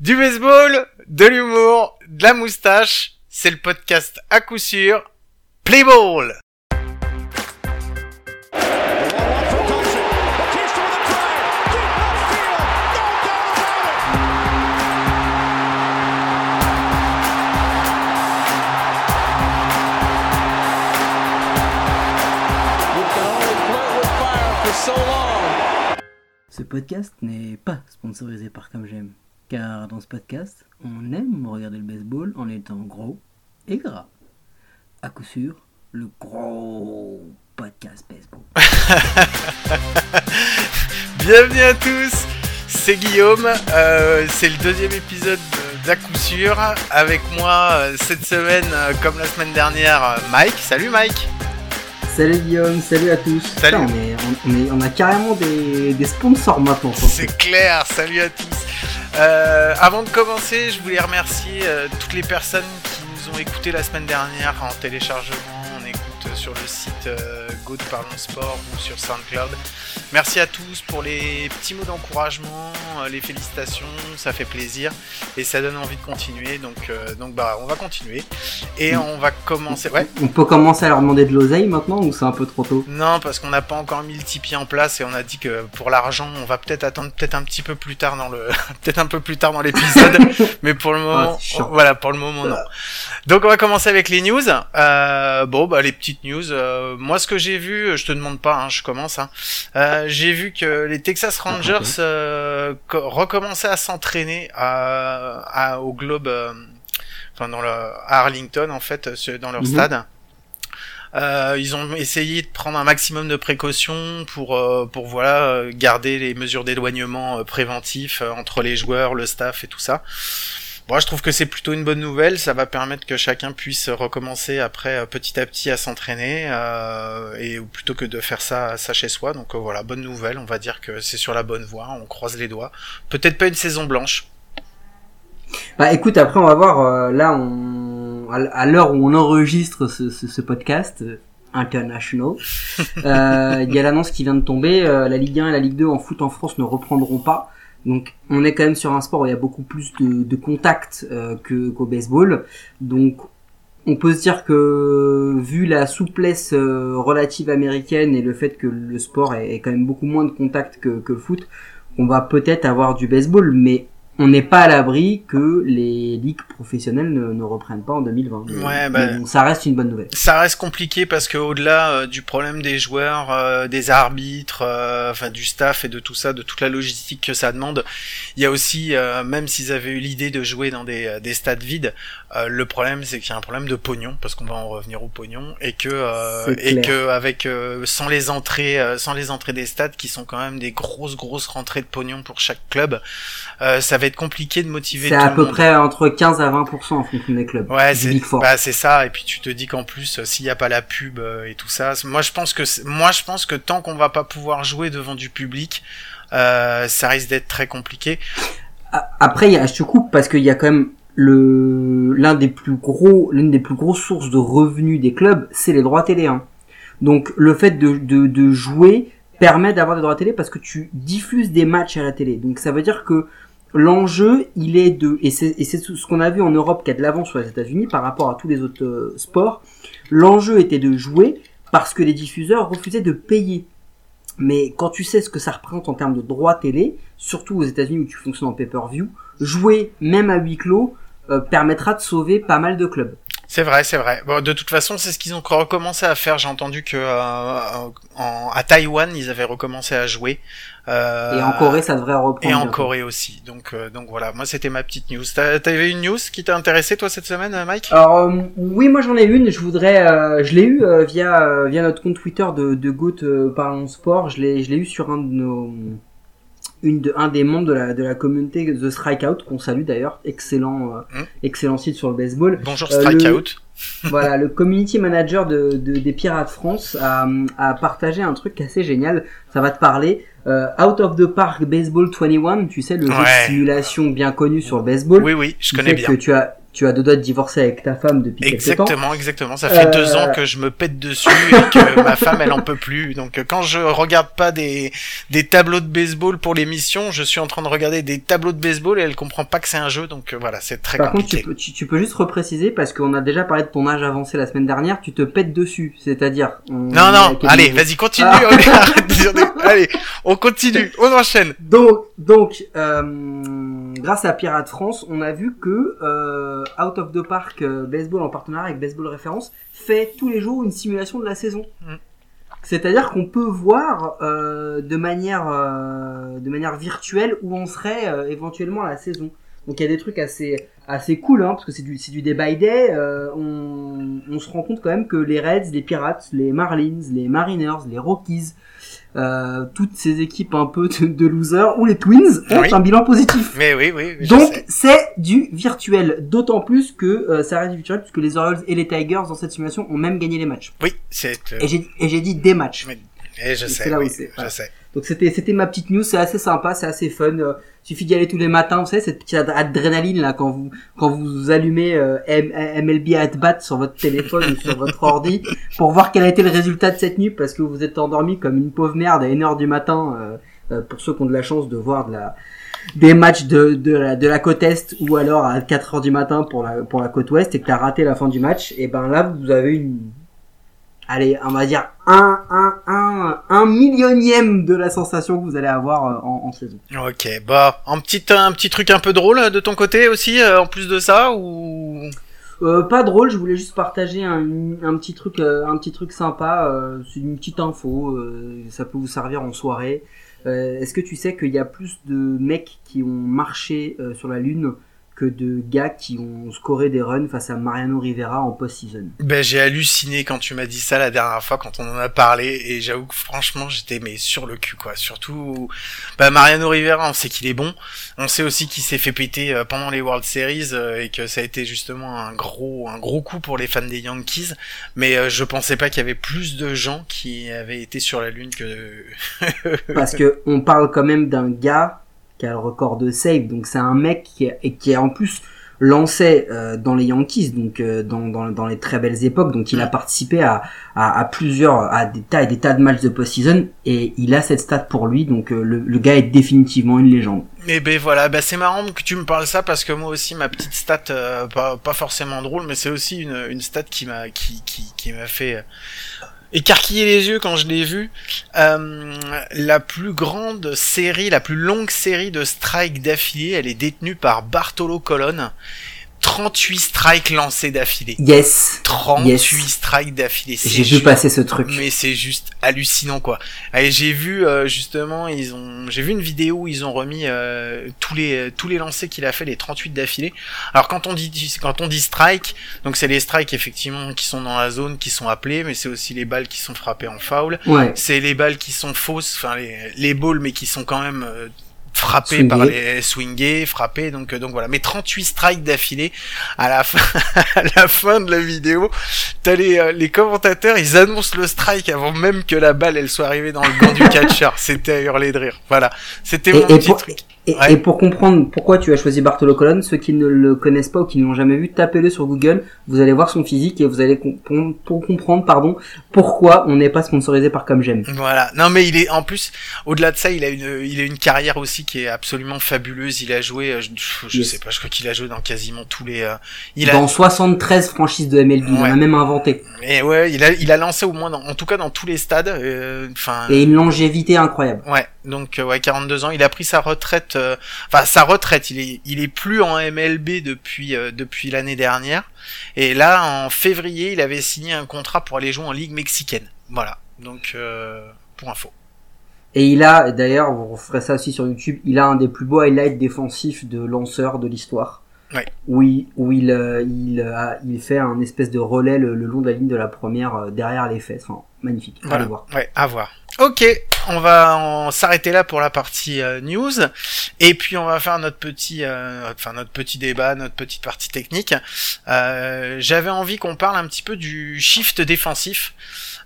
Du baseball, de l'humour, de la moustache, c'est le podcast à coup sûr. Play ball Ce podcast n'est pas sponsorisé par Comme J'aime, car dans ce podcast, on aime regarder le baseball en étant gros et gras. À coup sûr, le gros podcast baseball. Bienvenue à tous, c'est Guillaume, euh, c'est le deuxième épisode d'à coup sûr. Avec moi euh, cette semaine, euh, comme la semaine dernière, Mike. Salut Mike Salut Guillaume, salut à tous. Salut. Putain, on, est- on- on est- on a carrément des, des sponsors maintenant. C'est clair, salut à tous. Euh, avant de commencer, je voulais remercier euh, toutes les personnes qui nous ont écoutés la semaine dernière en téléchargement, en écoute sur le site euh, Go de Parlons Sport ou sur SoundCloud. Merci à tous pour les petits mots d'encouragement, euh, les félicitations, ça fait plaisir et ça donne envie de continuer. Donc, euh, donc bah, on va continuer et on va commencer. Ouais. On peut commencer à leur demander de l'oseille maintenant ou c'est un peu trop tôt? Non, parce qu'on n'a pas encore mis le Tipeee en place et on a dit que pour l'argent, on va peut-être attendre peut-être un petit peu plus tard dans le, peut-être un peu plus tard dans l'épisode, mais pour le moment, Ah, chiant. voilà, pour le moment non. Donc on va commencer avec les news. Euh, bon, bah les petites news. euh, moi, ce que j'ai vu, je te demande pas, hein, je commence. Hein. Euh, j'ai vu que les Texas Rangers ok. euh, co- recommençaient à s'entraîner à, à- au Globe, enfin dans le, à Arlington en fait, dans leur Mhm. stade. Euh, ils ont essayé de prendre un maximum de précautions pour euh, pour voilà garder les mesures d'éloignement euh, préventifs euh, entre les joueurs, le staff et tout ça. Moi, je trouve que c'est plutôt une bonne nouvelle. Ça va permettre que chacun puisse recommencer après euh, petit à petit à s'entraîner euh, et plutôt que de faire ça, ça chez soi. Donc euh, voilà, bonne nouvelle. On va dire que c'est sur la bonne voie. On croise les doigts. Peut-être pas une saison blanche. Bah écoute, après on va voir, euh, là on, à l'heure où on enregistre ce, ce, ce podcast international, il y a l'annonce qui vient de tomber, la Ligue 1 et la Ligue 2 en foot en France ne reprendront pas. Donc on est quand même sur un sport où il y a beaucoup plus de, de contact euh, qu'au baseball. Donc on peut se dire que vu la souplesse euh, relative américaine et le fait que le sport est, est quand même beaucoup moins de contact que, que le foot, on va peut-être avoir du baseball, mais on n'est pas à l'abri que les ligues professionnelles ne, ne reprennent pas en 2020. Mais- Ouais, bah- bon, ça reste une bonne nouvelle. Ça reste compliqué parce que au-delà euh, du problème des joueurs, euh, des arbitres, euh, enfin du staff et de tout ça, de toute la logistique que ça demande, il y a aussi, euh, même s'ils avaient eu l'idée de jouer dans des, euh, des stades vides, euh, le problème c'est qu'il y a un problème de pognon parce qu'on va en revenir au pognon et que euh, et que avec euh, sans les entrées, euh, sans les entrées des stades qui sont quand même des grosses grosses rentrées de pognon pour chaque club, euh, ça va être compliqué de motiver C'est à peu monde. près entre 15 à 20% en fonction des clubs. Ouais, c'est bah c'est ça et puis tu te dis qu'en plus euh, s'il n'y a pas la pub euh, et tout ça, moi je pense que moi je pense que tant qu'on va pas pouvoir jouer devant du public, euh, ça risque d'être très compliqué. Après, je te coupe parce qu'il y a quand même le l'un des plus gros, l'une des plus grosses sources de revenus des clubs, c'est les droits télé. hein. Donc le fait de, de, de jouer permet d'avoir des droits télé parce que tu diffuses des matchs à la télé. Donc ça veut dire que l'enjeu, il est de et c'est ce qu'on a vu en Europe qui a de l'avance sur les États-Unis par rapport à tous les autres euh, sports. L'enjeu était de jouer parce que les diffuseurs refusaient de payer. Mais quand tu sais ce que ça représente en termes de droits télé, surtout aux États-Unis où tu fonctionnes en pay-per-view, jouer même à huis clos euh, permettra de sauver pas mal de clubs. C'est vrai, c'est vrai. Bon, de toute façon, c'est ce qu'ils ont recommencé à faire. J'ai entendu que euh, en, à Taïwan, ils avaient recommencé à jouer. Euh, Et en Corée, ça devrait reprendre. Et en. Corée aussi. Donc, euh, donc voilà. Moi, c'était ma petite news. T'as- T'avais une news qui t'a intéressé toi cette semaine, Mike? Alors euh, oui, moi j'en ai une. Je voudrais, euh, je l'ai eu euh, via euh, via notre compte Twitter de de Goat euh, Parlons Sport. Je l'ai je l'ai eu sur un de nos une de, un des membres de la de la communauté The Strikeout qu'on salue d'ailleurs. Excellent euh, Mm. excellent site sur le baseball. Bonjour Euh, Strikeout. voilà, le community manager de, de- des Pirates France a, a partagé un truc assez génial. Ça va te parler. Euh, Out of the Park Baseball 21, tu sais, le jeu de simulation bien connu sur le baseball. Oui, oui, je connais bien. que tu as, tu as deux doigts de divorcer avec ta femme depuis exactement, quelques temps. Exactement, Ça fait deux Euh, ans que je me pète dessus et que ma femme, elle en peut plus. Donc euh, quand je regarde pas des, des tableaux de baseball pour l'émission, je suis en train de regarder des tableaux de baseball et elle comprend pas que c'est un jeu. Donc euh, voilà, c'est très Par contre, compliqué. tu peux, tu, tu peux juste repréciser parce qu'on a déjà parlé de ton âge avancé la semaine dernière. Tu te pètes dessus, c'est-à-dire. on- Non, non, allez, vas-y, continue. Ah. Arrête de dire des- Allez, on continue, on enchaîne. Donc, donc, euh, grâce à Pirate France, on a vu que euh, Out of the Park euh, Baseball en partenariat avec Baseball Référence fait tous les jours une simulation de la saison. Mm. C'est-à-dire qu'on peut voir euh, de manière euh, de manière virtuelle où on serait euh, éventuellement à la saison. Donc il y a des trucs assez assez cool hein, parce que c'est du c'est du day by day. euh, on, on se rend compte quand même que les Reds, les Pirates, les Marlins, les Mariners, les Rockies, euh, toutes ces équipes un peu de, de losers ou les Twins ont Oui. un bilan positif. Mais oui, oui, oui, Donc c'est du virtuel, d'autant plus que euh, ça reste du virtuel puisque les Orioles et les Tigers dans cette simulation ont même gagné les matchs. Oui, c'est. euh, Et j'ai et j'ai dit des matchs. Mais- Et je Et sais, c'est là où oui, c'est, je voilà. sais. Donc c'était c'était ma petite news, c'est assez sympa, c'est assez fun. Euh, suffit d'y aller tous les matins, vous savez cette petite ad- adrénaline là quand vous quand vous allumez euh, MLB at bat sur votre téléphone ou sur votre ordi pour voir quel a été le résultat de cette nuit parce que vous êtes endormi comme une pauvre merde à 1h du matin euh, euh, pour ceux qui ont de la chance de voir de la des matchs de de la, de la côte est ou alors à 4h du matin pour la pour la côte ouest et que t'as raté la fin du match et ben là vous avez une allez, on va dire un, un, un, un millionième de la sensation que vous allez avoir euh, en, en saison. Ok, bah, un petit, un petit truc un peu drôle euh, de ton côté aussi, euh, en plus de ça, ou? Euh, pas drôle, je voulais juste partager un, un petit truc, un petit truc sympa. euh, c'est une petite info, euh, ça peut vous servir en soirée. Euh, Est-ce que tu sais qu'il y a plus de mecs qui ont marché euh, sur la lune que de gars qui ont scoré des runs face à Mariano Rivera en post-season Ben j'ai halluciné quand tu m'as dit ça la dernière fois quand on en a parlé et j'avoue que franchement j'étais mais sur le cul quoi. Surtout bah Mariano Rivera, on sait qu'il est bon. On sait aussi qu'il s'est fait péter euh, pendant les World Series euh, et que ça a été justement un gros un gros coup pour les fans des Yankees. Mais euh, je pensais pas qu'il y avait plus de gens qui avaient été sur la lune que Parce que on parle quand même d'un gars qui a le record de save, donc c'est un mec qui est, et qui est en plus lancé euh, dans les Yankees, donc euh, dans, dans, dans les très belles époques, donc il a participé à, à, à plusieurs, à des tas et des tas de matchs de post-season, et il a cette stat pour lui, donc euh, le, le gars est définitivement une légende. Mais ben voilà, ben c'est marrant que tu me parles ça parce que moi aussi ma petite stat, euh, pas, pas forcément drôle, mais c'est aussi une, une stat qui m'a qui, qui, qui m'a fait écarquiller les yeux quand je l'ai vu. Euh, la plus grande série, la plus longue série de strikes d'affilée, elle est détenue par Bartolo Colon. 38 strikes lancés d'affilée. Yes, 38 Yes. strikes d'affilée. j'ai vu passer ce truc. mais c'est juste hallucinant quoi. Et j'ai vu euh, justement ils ont j'ai vu une vidéo où ils ont remis euh, tous les tous les lancers qu'il a fait les 38 d'affilée. Alors quand on dit quand on dit strike, donc c'est les strikes effectivement qui sont dans la zone qui sont appelés mais c'est aussi les balles qui sont frappées en foul, Ouais, c'est les balles qui sont fausses enfin les les balls mais qui sont quand même euh, Swingées. par les swingés, frappées donc euh, donc voilà, mais 38 strikes d'affilée à la fin à la fin de la vidéo, t'as les, euh, les commentateurs, ils annoncent le strike avant même que la balle elle soit arrivée dans le gant du catcher. C'était à hurler de rire. Voilà, c'était mon et petit pour- truc. Et, Ouais. et pour comprendre pourquoi tu as choisi Bartolo Colon, ceux qui ne le connaissent pas ou qui ne l'ont jamais vu, tapez-le sur Google, vous allez voir son physique et vous allez com- pour comprendre pardon, pourquoi on n'est pas sponsorisé par Comme J'aime. Voilà. Non mais il est en plus au-delà de ça, il a une il a une carrière aussi qui est absolument fabuleuse. Il a joué euh, je, je Yes. sais pas, je crois qu'il a joué dans quasiment tous les euh, il a Dans 73 franchises de MLB, il en Ouais. a même inventé. et ouais, il a il a lancé au moins dans, en tout cas dans tous les stades euh, enfin Et une longévité incroyable. Ouais, donc euh, ouais, 42 ans, il a pris sa retraite euh, enfin sa retraite, il est il est plus en MLB depuis euh, depuis l'année dernière et là en février, il avait signé un contrat pour aller jouer en ligue mexicaine. Voilà. Donc euh, pour info. Et il a, d'ailleurs, vous ferez ça aussi sur YouTube, il a un des plus beaux highlights défensifs de lanceur de l'histoire. Ouais. Où il, où il, il, a- il fait un espèce de relais le, le long de la ligne de la première derrière les fesses. Enfin, magnifique. Voilà. Allez voir. Ouais, à voir. Ok, on va s'arrêter là pour la partie euh, news et puis on va faire notre petit euh, enfin notre petit débat, notre petite partie technique. Euh, j'avais envie qu'on parle un petit peu du shift défensif.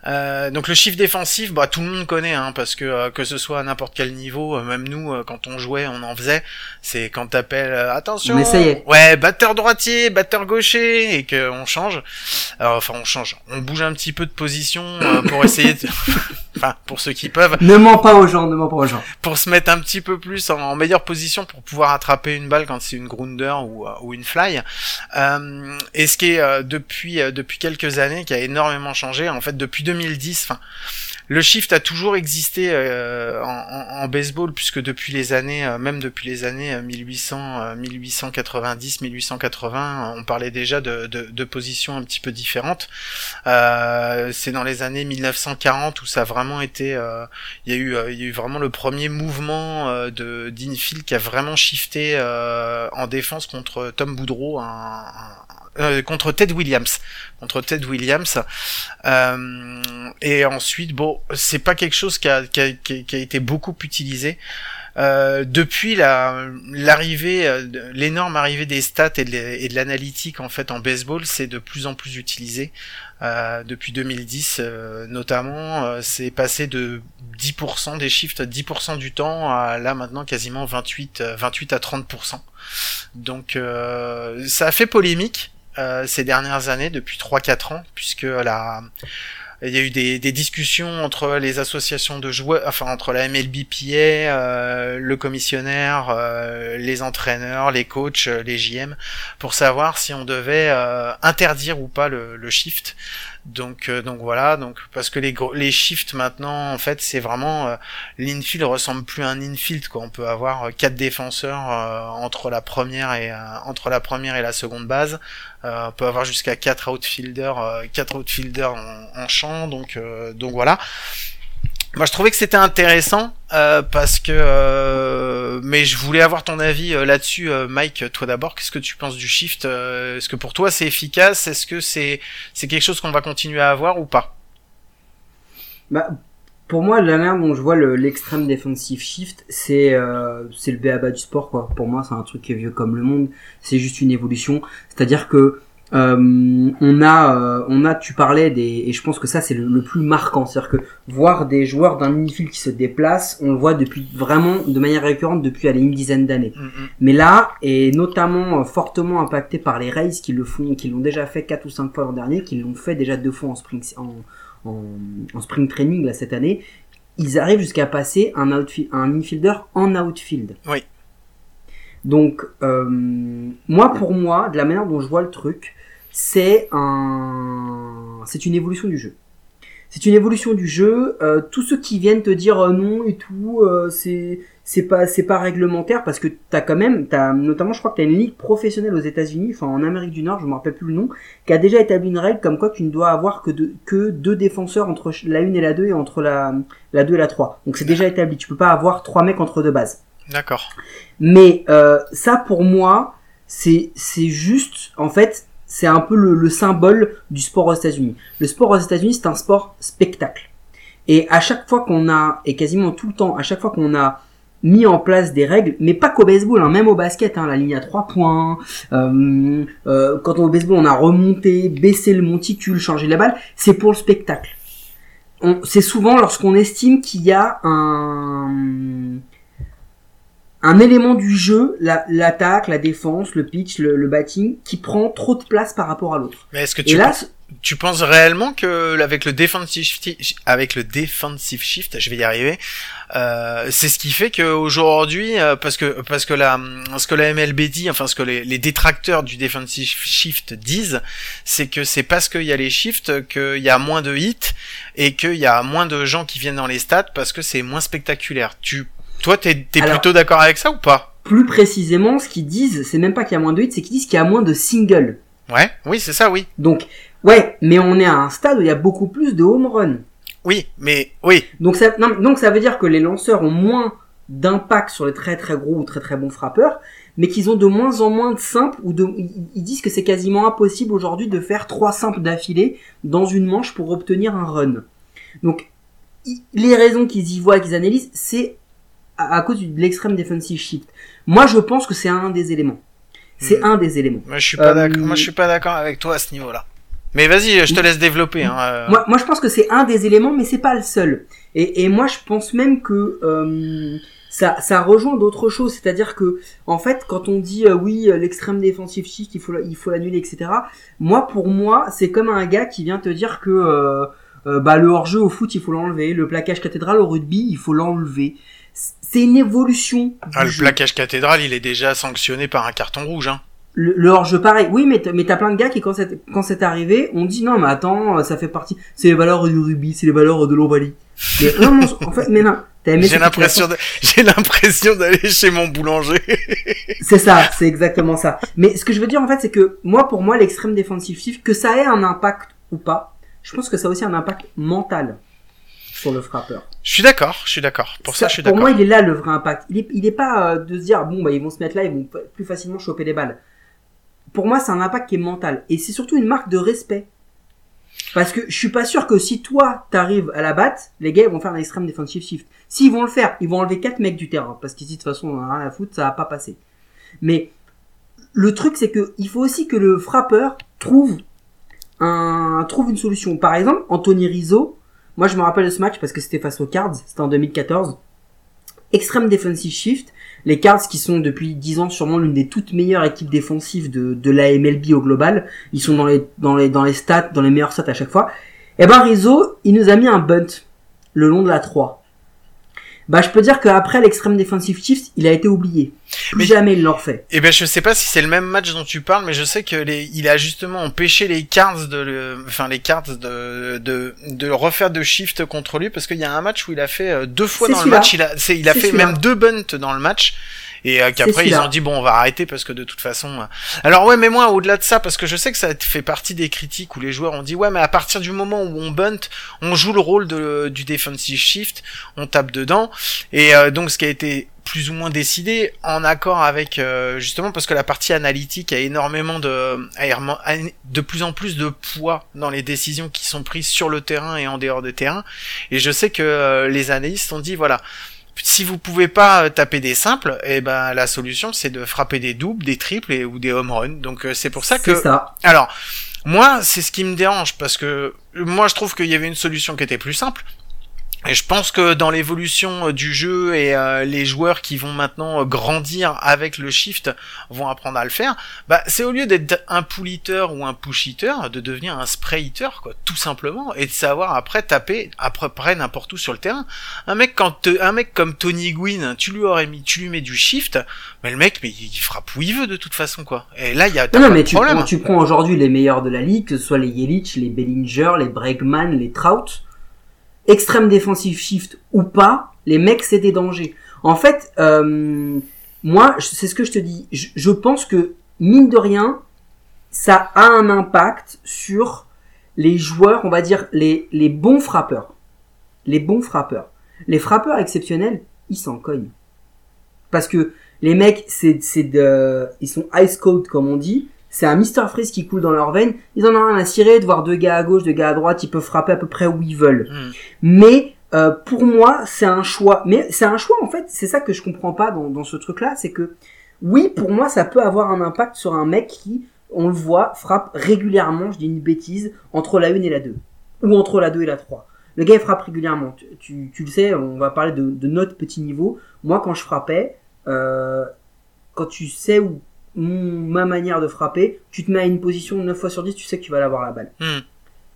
Euh, donc le shift défensif, bah tout le monde connaît, hein, parce que euh, que ce soit à n'importe quel niveau, même nous quand on jouait, on en faisait. C'est quand t'appelles attention, ouais batteur droitier, batteur gaucher, et que on change. Alors, enfin on change, on bouge un petit peu de position pour essayer, de... enfin pour ceux qui peuvent. Ne mens pas aux gens, ne mens pas aux gens. Pour se mettre un petit peu plus en, meilleure position pour pouvoir attraper une balle quand c'est une grounder ou, ou une fly. et ce qui est depuis depuis quelques années qui a énormément changé, en fait depuis 2010. Enfin, le shift a toujours existé euh, en, baseball puisque depuis les années, euh, même depuis les années 1800, 1890, 1880, on parlait déjà de, de, positions un petit peu différentes. Euh, c'est dans les années 1940 où ça a vraiment été, il y a eu, il y a eu vraiment le premier mouvement de d'infield qui a vraiment shifté en défense contre Tom Boudreau, un, euh, contre Ted Williams, contre Ted Williams. Euh, et ensuite, bon, c'est pas quelque chose qui a, qui a, qui a été beaucoup utilisé. Euh, depuis la l'arrivée, euh, l'énorme arrivée des stats et de, l'analytique en fait en baseball, c'est de plus en plus utilisé. Euh, depuis 2010 euh, notamment, c'est passé de 10% des shifts, 10% du temps à là maintenant quasiment 28, 28 à 30%. Donc ça a fait polémique euh, ces dernières années, depuis 3-4 ans, puisque il y a eu des, discussions entre les associations de joueurs, enfin entre la MLBPA, euh, le commissionnaire, euh, les entraîneurs, les coachs, les JM, pour savoir si on devait interdire ou pas le shift. Donc euh, donc voilà, donc parce que les les shifts maintenant en fait c'est vraiment euh, l'infield ressemble plus à un infield quoi. On peut avoir euh, quatre défenseurs entre la première et entre la première et la seconde base. on peut avoir jusqu'à quatre outfielders, quatre outfielders en, en champ. Donc donc voilà. Moi, je trouvais que c'était intéressant euh, parce que, euh, mais je voulais avoir ton avis euh, là-dessus, Mike. Toi d'abord, qu'est-ce que tu penses du shift Est-ce que pour toi c'est efficace? Est-ce que c'est c'est quelque chose qu'on va continuer à avoir ou pas? Bah, pour moi, la manière dont je vois l'extrême defensive shift, c'est c'est le béaba du sport quoi. Pour moi, c'est un truc qui est vieux comme le monde. C'est juste une évolution. C'est-à-dire que euh, on a, euh, on a, tu parlais des, et je pense que ça c'est le, plus marquant, c'est-à-dire que voir des joueurs d'un infield qui se déplacent, on le voit depuis vraiment de manière récurrente depuis allez, une dizaine d'années. Mm, mm. Mais là, et notamment euh, fortement impacté par les Rays qui le font, qui l'ont déjà fait quatre ou cinq fois l'an dernier, qui l'ont fait déjà deux fois en spring, en, en, en spring training là cette année, ils arrivent jusqu'à passer un outfield, un infielder en outfield. Oui. Donc, euh, moi, pour moi, de la manière dont je vois le truc, c'est un, c'est une évolution du jeu. C'est une évolution du jeu. Euh, tous ceux qui viennent te dire euh, non et tout, c'est c'est pas c'est pas réglementaire parce que t'as quand même t'as notamment je crois que t'as une ligue professionnelle aux États-Unis, enfin en Amérique du Nord, je me rappelle plus le nom, qui a déjà établi une règle comme quoi tu ne dois avoir que deux que deux défenseurs entre la 1 et la 2 et entre la la 2 et la 3. Donc c'est déjà établi. Tu peux pas avoir trois mecs entre deux bases. D'accord. Mais euh, ça pour moi c'est juste en fait c'est un peu le, symbole du sport aux États-Unis. Le sport aux États-Unis, c'est un sport spectacle. Et à chaque fois qu'on a, et quasiment tout le temps, à chaque fois qu'on a mis en place des règles, mais pas qu'au baseball, hein, même au basket, hein, la ligne à trois points, euh, euh, quand on au baseball on a remonté, baissé le monticule, changé la balle, c'est pour le spectacle. C'est souvent lorsqu'on estime qu'il y a un, un élément du jeu, l'attaque, la, défense, le pitch, le, batting, qui prend trop de place par rapport à l'autre. Mais est-ce que tu, penses, tu penses réellement que avec le defensive shift, avec le defensive shift, je vais y arriver, euh, c'est ce qui fait qu'aujourd'hui, euh, parce que parce que la ce que la MLB dit, enfin ce que les, les détracteurs du defensive shift disent, c'est que c'est parce qu'il y a les shifts qu'il y a moins de hits et qu'il y a moins de gens qui viennent dans les stats parce que c'est moins spectaculaire. Tu toi, t'es es plutôt d'accord avec ça ou pas Plus précisément, ce qu'ils disent, c'est même pas qu'il y a moins de hits, c'est qu'ils disent qu'il y a moins de singles. Ouais, oui, c'est ça, oui. Donc, ouais, mais on est à un stade où il y a beaucoup plus de home run. Oui, mais oui. Donc ça, donc ça veut dire que les lanceurs ont moins d'impact sur les très très gros ou très très bons frappeurs, mais qu'ils ont de moins en moins de simples ou de, ils disent que c'est quasiment impossible aujourd'hui de faire trois simples d'affilée dans une manche pour obtenir un run. Donc les raisons qu'ils y voient, qu'ils analysent, c'est à, cause de l'extrême defensive shift. Moi, je pense que c'est un des éléments. C'est hmm. un des éléments. Moi, je suis pas d'accord. Moi, je suis pas d'accord avec toi à ce niveau-là. Mais vas-y, je te laisse développer. Hein, euh. moi, moi, je pense que c'est un des éléments, mais c'est pas le seul. Et, et moi, je pense même que euh, ça, ça rejoint d'autres choses. C'est-à-dire que, en fait, quand on dit euh, oui, euh, l'extrême défensive shift, il faut, il faut l'annuler, etc. Moi, pour moi, c'est comme un gars qui vient te dire que euh, bah le hors-jeu au foot, il faut l'enlever. Le plaquage cathédral au rugby, il faut l'enlever. C'est une évolution. Ah, le plaquage cathédral, il est déjà sanctionné par un carton rouge, hein le, hors-jeu pareil. Oui, mais mais t'as plein de gars qui quand c'est quand c'est arrivé, on dit non mais attends, ça fait partie, c'est les valeurs du rugby, c'est les valeurs de l'Ovalie. Mais non, en fait, mais non. J'ai l'impression j'ai l'impression d'aller chez mon boulanger. c'est ça, c'est exactement ça. Mais ce que je veux dire en fait, c'est que moi pour moi l'extrême défensif, que ça ait un impact ou pas, je pense que ça a aussi un impact mental sur le frappeur. Je suis d'accord, je suis d'accord. Pour ça, je suis d'accord. Pour moi, il est là le vrai impact. Il est, il est pas euh, de se dire bon bah ils vont se mettre là, ils vont plus facilement choper les balles pour moi, c'est un impact qui est mental. Et c'est surtout une marque de respect. Parce que je suis pas sûr que si toi t'arrives à la batte, les gars vont faire un extreme defensive shift. S'ils vont le faire, ils vont enlever quatre mecs du terrain. Parce qu'ici, de toute façon, on a rien à foutre, ça va pas passer. Mais le truc, c'est que il faut aussi que le frappeur trouve un, trouve une solution. Par exemple, Anthony Rizzo, moi je me rappelle de ce match parce que c'était face aux Cards, c'était en 2014. Extreme defensive shift, les Cards qui sont depuis 10 ans sûrement l'une des toutes meilleures équipes défensives de, de la MLB au global. Ils sont dans les, dans les, dans les stats, dans les meilleurs stats à chaque fois. Et eh ben Rizzo, il nous a mis un bunt le long de la 3 bah je peux dire qu'après l'extrême defensive shift, il a été oublié. mais, jamais il l'a refait. Eh ben je sais pas si c'est le même match dont tu parles, mais je sais que les, il a justement empêché les Cards de le, enfin les Cards de, de, de refaire de shift contre lui parce qu'il y a un match où il a fait euh, deux fois dans le match, il a, il a fait même deux bunts dans le match et euh, qu'après ils ont dit bon on va arrêter parce que de toute façon euh. alors ouais mais moi au-delà de ça parce que je sais que ça fait partie des critiques où les joueurs ont dit ouais mais à partir du moment où on bunt on joue le rôle de, du defensive shift on tape dedans. Et euh, donc ce qui a été plus ou moins décidé en accord avec justement parce que la partie analytique a énormément de de plus en plus de poids dans les décisions qui sont prises sur le terrain et en dehors de terrain et je sais que les analystes ont dit voilà si vous pouvez pas euh, taper des simples, eh ben la solution c'est de frapper des doubles, des triples et, ou des home runs. Donc euh, c'est pour ça que. Ça. Alors moi c'est ce qui me dérange parce que moi je trouve qu'il y avait une solution qui était plus simple. Et je pense que dans l'évolution euh, du jeu et euh, les joueurs qui vont maintenant euh, grandir avec le shift vont apprendre à le faire, bah c'est au lieu d'être un pull hitter ou un push hitter, de devenir un spray hitter quoi, tout simplement, et de savoir après taper à peu près n'importe où sur le terrain. Un mec quand un mec comme Tony Gwynn, tu lui aurais mis, tu lui mets du shift, mais le mec mais il frappe où il veut de toute façon quoi. Et là il y a non, non mais tu prends, tu prends aujourd'hui les meilleurs de la ligue, que ce soit les Yelich, les Bellinger, les Bregman, les Trout extrême défensive shift ou pas, les mecs c'est des dangers. En fait, euh, moi, c'est ce que je te dis. Je, pense que mine de rien, ça a un impact sur les joueurs, on va dire les, les bons frappeurs. Les bons frappeurs. Les frappeurs exceptionnels, ils s'en cognent. Parce que les mecs, c'est, c'est de, ils sont ice cold comme on dit c'est un Mr Freeze qui coule dans leur veine. Ils en ont rien à cirer de voir deux gars à gauche, deux gars à droite, ils peuvent frapper à peu près où ils veulent. Hmm. Mais euh, pour moi, c'est un choix. Mais c'est un choix en fait. C'est ça que je comprends pas dans, dans ce truc-là, c'est que oui, pour moi, ça peut avoir un impact sur un mec qui, on le voit, frappe régulièrement. Je dis une bêtise entre la 1 et la 2 ou entre la 2 et la 3. Le gars il frappe régulièrement. Tu, tu, le sais, on va parler de, de, notre petit niveau. Moi, quand je frappais, euh, quand tu sais où ma manière de frapper, tu te mets à une position 9 fois sur 10, tu sais que tu vas l'avoir la balle. Hmm.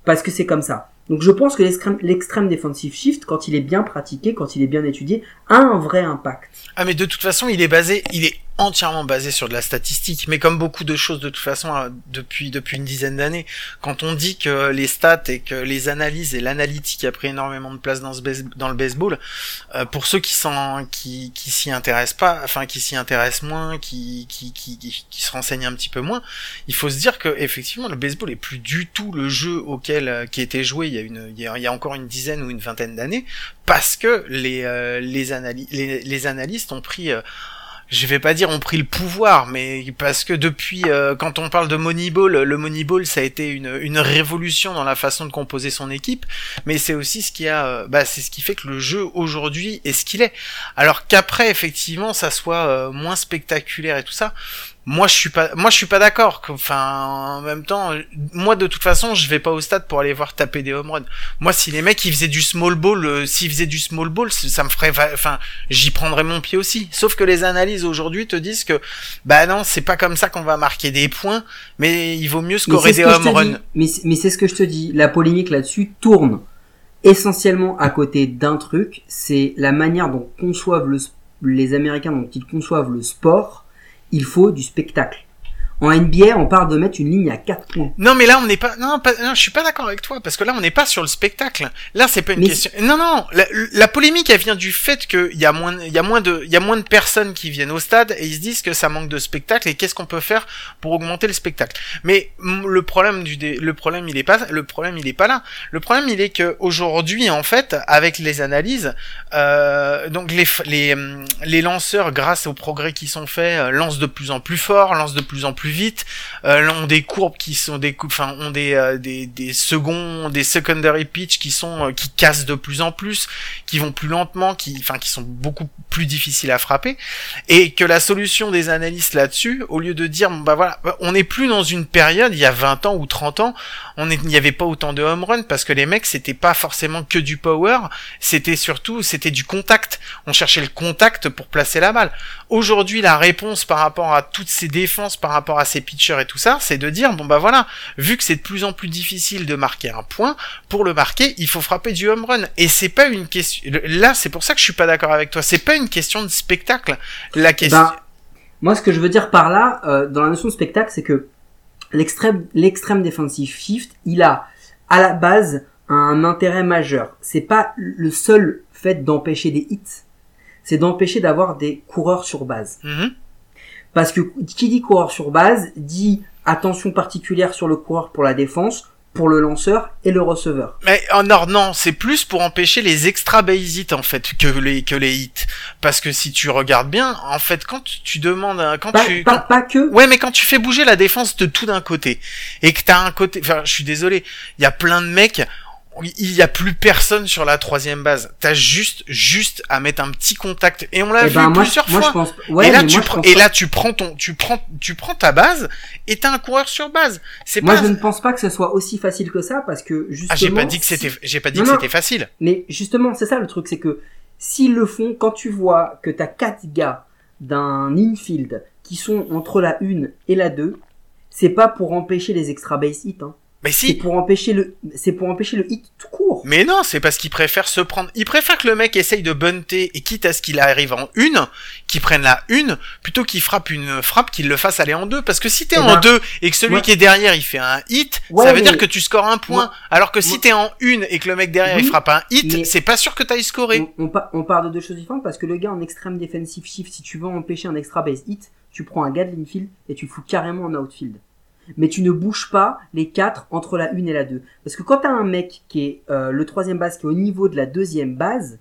Parce que c'est comme ça. Donc je pense que l'extrême defensive shift, quand il est bien pratiqué, quand il est bien étudié, a un vrai impact. Ah mais de toute façon, il est basé, il est entièrement basé sur de la statistique, mais comme beaucoup de choses de toute façon euh, depuis depuis une dizaine d'années, quand on dit que les stats et que les analyses et l'analytique a pris énormément de place dans ce dans le baseball, euh, pour ceux qui s'en qui qui s'y intéressent pas, enfin qui s'y intéressent moins, qui, qui qui qui se renseignent un petit peu moins, il faut se dire que effectivement le baseball est plus du tout le jeu auquel euh, qui était joué il y a une il y a, encore une dizaine ou une vingtaine d'années parce que les les, analy les, les analystes ont pris je vais pas dire ont pris le pouvoir, mais parce que depuis, euh, quand on parle de Moneyball, le Moneyball, ça a été une, une révolution dans la façon de composer son équipe, mais c'est aussi ce qui a, euh, bah, c'est ce qui fait que le jeu aujourd'hui est ce qu'il est. Alors qu'après, effectivement, ça soit euh, moins spectaculaire et tout ça, moi je suis pas moi je suis pas d'accord enfin en même temps moi de toute façon je vais pas au stade pour aller voir taper des home runs. Moi si les mecs ils faisaient du small ball euh, s'ils faisaient du small ball ça me ferait enfin j'y prendrais mon pied aussi. Sauf que les analyses aujourd'hui te disent que bah non c'est pas comme ça qu'on va marquer des points mais il vaut mieux scorer des home runs. mais mais c'est ce que je te dis. La polémique là-dessus tourne essentiellement à côté d'un truc c'est la manière dont conçoivent le, les américains dont ils conçoivent le sport il faut du spectacle. En NBA, on parle de mettre une ligne à 4 points. Non, mais là, on n'est pas, non, pas, non, je suis pas d'accord avec toi, parce que là, on n'est pas sur le spectacle. Là, c'est pas une question. Non, non, la, polémique, elle vient du fait qu'il y a moins, il y a moins de, il y a moins de personnes qui viennent au stade et ils se disent que ça manque de spectacle et qu'est-ce qu'on peut faire pour augmenter le spectacle? Mais le problème du, le problème, il est pas, le problème, il est pas là. Le problème, il est que aujourd'hui, en fait, avec les analyses, euh, donc les, les, les lanceurs, grâce aux progrès qui sont faits, euh, lancent de plus en plus fort, lancent de plus en plus vite, euh, ont des courbes qui sont des enfin ont des, euh, des des seconds des secondary pitch qui sont euh, qui cassent de plus en plus, qui vont plus lentement, qui enfin qui sont beaucoup plus difficiles à frapper et que la solution des analystes là-dessus au lieu de dire bah voilà, on n'est plus dans une période il y a 20 ans ou 30 ans, on n'y avait pas autant de home run parce que les mecs c'était pas forcément que du power, c'était surtout c'était du contact. On cherchait le contact pour placer la balle. Aujourd'hui, la réponse par rapport à toutes ces défenses par rapport à ces pitchers et tout ça, c'est de dire bon bah voilà, vu que c'est de plus en plus difficile de marquer un point, pour le marquer, il faut frapper du home run. Et c'est pas une question. Là, c'est pour ça que je suis pas d'accord avec toi. C'est pas une question de spectacle. La question. Ben, moi, ce que je veux dire par là, euh, dans la notion de spectacle, c'est que l'extrême, l'extrême defensive shift, il a à la base un intérêt majeur. C'est pas le seul fait d'empêcher des hits, c'est d'empêcher d'avoir des coureurs sur base. Mm-hmm. Parce que qui dit coureur sur base dit attention particulière sur le coureur pour la défense, pour le lanceur et le receveur. Mais oh non, non, c'est plus pour empêcher les extra base hits en fait que les que les hits. Parce que si tu regardes bien, en fait, quand tu demandes, quand tu pas, pas, que. Ouais, mais quand tu fais bouger la défense de tout d'un côté et que t'as un côté, enfin, je suis désolé, il y a plein de mecs il y a plus personne sur la troisième base. T'as juste, juste à mettre un petit contact. Et on l'a vu ben, plusieurs fois. et là, tu et là, tu prends ton, tu prends, tu prends ta base et t'as un coureur sur base. C'est moi, je ne pense pas que ce soit aussi facile que ça parce que justement. Ah, j'ai pas dit que c'était, j'ai pas dit que c'était facile. Mais justement, c'est ça le truc, c'est que s'ils le font, quand tu vois que t'as quatre gars d'un infield qui sont entre la 1 et la 2, c'est pas pour empêcher les extra base hits, hein. Mais si. C'est pour empêcher le, c'est pour empêcher le hit tout court. Mais non, c'est parce qu'il préfère se prendre, il préfère que le mec essaye de bunter et quitte à ce qu'il arrive en une, qu'il prenne la une, plutôt qu'il frappe une frappe qu'il le fasse aller en deux. Parce que si t'es eh en ben, deux et que celui qui est derrière il fait un hit, ça veut dire que tu scores un point. Alors que si t'es en une et que le mec derrière il frappe un hit, c'est pas sûr que t'ailles scorer. On, on, parle de deux choses différentes parce que le gars en extrême defensive shift, si tu veux empêcher un extra base hit, tu prends un gars de l'infield et tu fous carrément en outfield mais tu ne bouges pas les quatre entre la une et la deux. Parce que quand tu as un mec qui est euh, le troisième base, qui est au niveau de la deuxième base,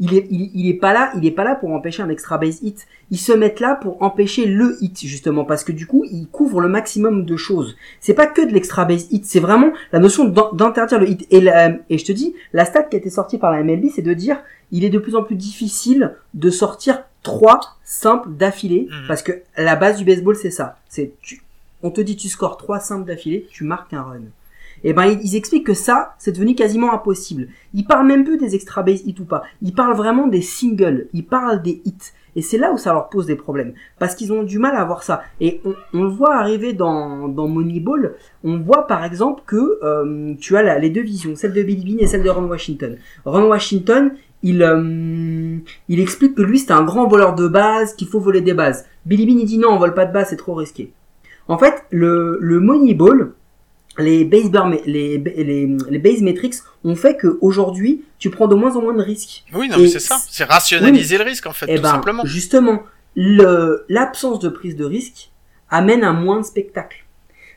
il est, il, est pas là, il est pas là pour empêcher un extra base hit. Ils se mettent là pour empêcher le hit, justement, parce que du coup, ils couvrent le maximum de choses. C'est pas que de l'extra base hit, c'est vraiment la notion d'interdire le hit. Et, et je te dis, la stat qui a été sortie par la MLB, c'est de dire, il est de plus en plus difficile de sortir trois simples d'affilée, mmh. parce que la base du baseball, c'est ça. C'est, tu, on te dit tu scores trois simples d'affilée, tu marques un run. Et eh ben ils, expliquent que ça, c'est devenu quasiment impossible. Ils parlent même peu des extra base hits ou pas. Ils parlent vraiment des singles. Ils parlent des hits. Et c'est là où ça leur pose des problèmes. Parce qu'ils ont du mal à voir ça. Et on, le voit arriver dans, dans Moneyball. On voit par exemple que euh, tu as les deux visions, celle de Billy Bean et celle de Ron Washington. Ron Washington, il, euh, il explique que lui c'est un grand voleur de base, qu'il faut voler des bases. Billy Bean il dit non, on vole pas de base, c'est trop risqué. En fait, le, le Moneyball, les base, les, les, les base metrics ont fait qu'aujourd'hui, tu prends de moins en moins de risques. Oui, non, mais c'est ça. C'est rationaliser le risque, en fait, eh tout ben, simplement. Justement, l'absence de prise de risque amène à moins de spectacle.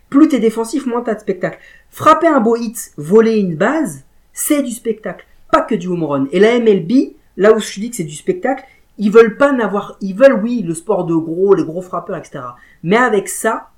Plus t'es défensif, moins t'as de spectacle. Frapper un beau hit, voler une base, c'est du spectacle. Pas que du home run. Et la MLB, là où je dis que c'est du spectacle, ils veulent pas n'avoir, ils veulent oui le sport de gros, les gros frappeurs, etc. Mais avec ça,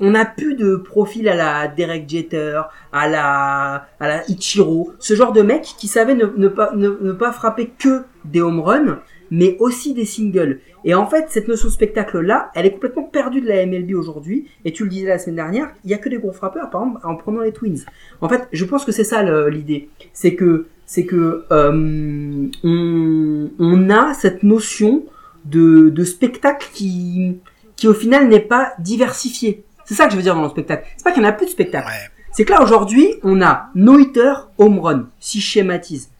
on n'a plus de profil à la Derek Jeter, à la, à la Ichiro, ce genre de mec qui savait ne, pas, ne, pas frapper que des home runs, mais aussi des singles. Et en fait, cette notion de spectacle-là, elle est complètement perdue de la MLB aujourd'hui. Et tu le disais la semaine dernière, il y a que des gros frappeurs, par exemple, en prenant les Twins. En fait, je pense que c'est ça l'idée. C'est que, c'est que euh, on, on a cette notion de, de spectacle qui, qui au final n'est pas diversifié. C'est ça que je veux dire dans le spectacle. C'est pas qu'il n'y en a plus de spectacle. Ouais. C'est que là aujourd'hui, on a no hitter, home run, si je schématise.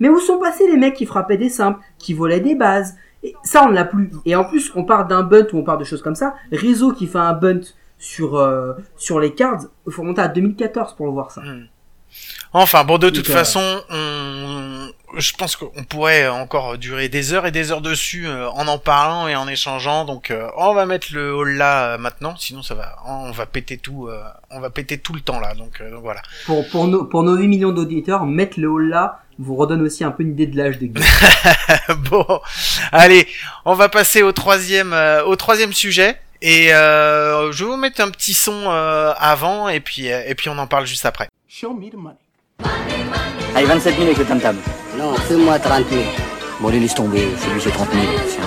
Mais où sont passés les mecs qui frappaient des simples, qui volaient des bases? Et Ça, on ne l'a plus. Et en plus, on parle d'un bunt ou on parle de choses comme ça. Rizzo qui fait un bunt sur euh, sur les cards, il faut remonter à 2014 pour le voir ça. Hmm. Enfin bon, de toute Donc, euh, façon, on... je pense qu'on pourrait encore durer des heures et des heures dessus euh, en en parlant et en échangeant. Donc euh, on va mettre le hall là euh, maintenant, sinon ça va, on va péter tout, euh, on va péter tout le temps là. Donc, euh, donc voilà. Pour pour nos pour nos 8 millions d'auditeurs, mettre le haut là vous redonne aussi un peu une idée de l'âge de Guy. bon, allez, on va passer au troisième, euh, au troisième sujet. Et euh, je vais vous mettre un petit son euh, avant et puis euh, et puis on en parle juste après. Show me the money. Allez, 27 000 avec le tam-tam. Non, fais-moi 30 000. Bon, allez, laisse tomber, celui c'est 30 000. tiens.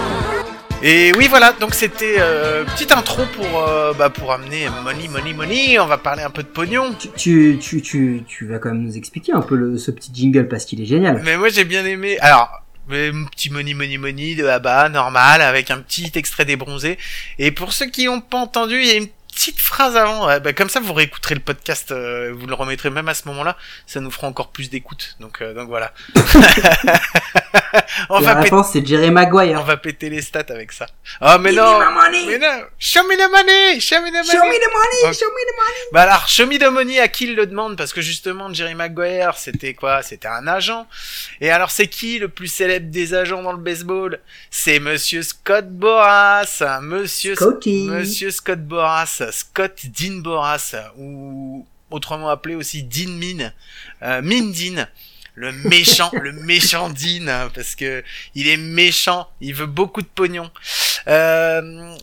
Et oui, voilà, donc c'était euh, petite intro pour euh, bah, pour amener money, money, money. On va parler un peu de pognon. tu, tu tu tu tu vas quand même nous expliquer un peu le, ce petit jingle parce qu'il est génial. Mais moi j'ai bien aimé. Alors, mais un petit money, money, money de Abba, normal, avec un petit extrait des bronzés. Et pour ceux qui n'ont pas entendu, il y a une petite phrase avant. Bah, comme ça, vous réécouterez le podcast, euh, vous le remettrez même à ce moment-là. Ça nous fera encore plus d'écoute. Donc, euh, donc voilà. on, La va péter, réponse c'est Jerry on Maguire. va péter les stats avec ça. Oh, mais Give non! me my money. Mais non! Show me the money! Show me the money! Show me the money, Ok. show me the money. Bah alors, Show Me the Money, à qui il le demande Parce que justement, Jerry Maguire, c'était quoi? C'était un agent. Et alors, c'est qui le plus célèbre des agents dans le baseball? C'est Monsieur Scott Boras. Monsieur, Scotty. Monsieur Scott Boras. Scott Dean Boras. Ou autrement appelé aussi Dean Min. Euh, Min Dean. Le méchant, le méchant Dean, hein, parce que il est méchant, il veut beaucoup de pognon. Euh,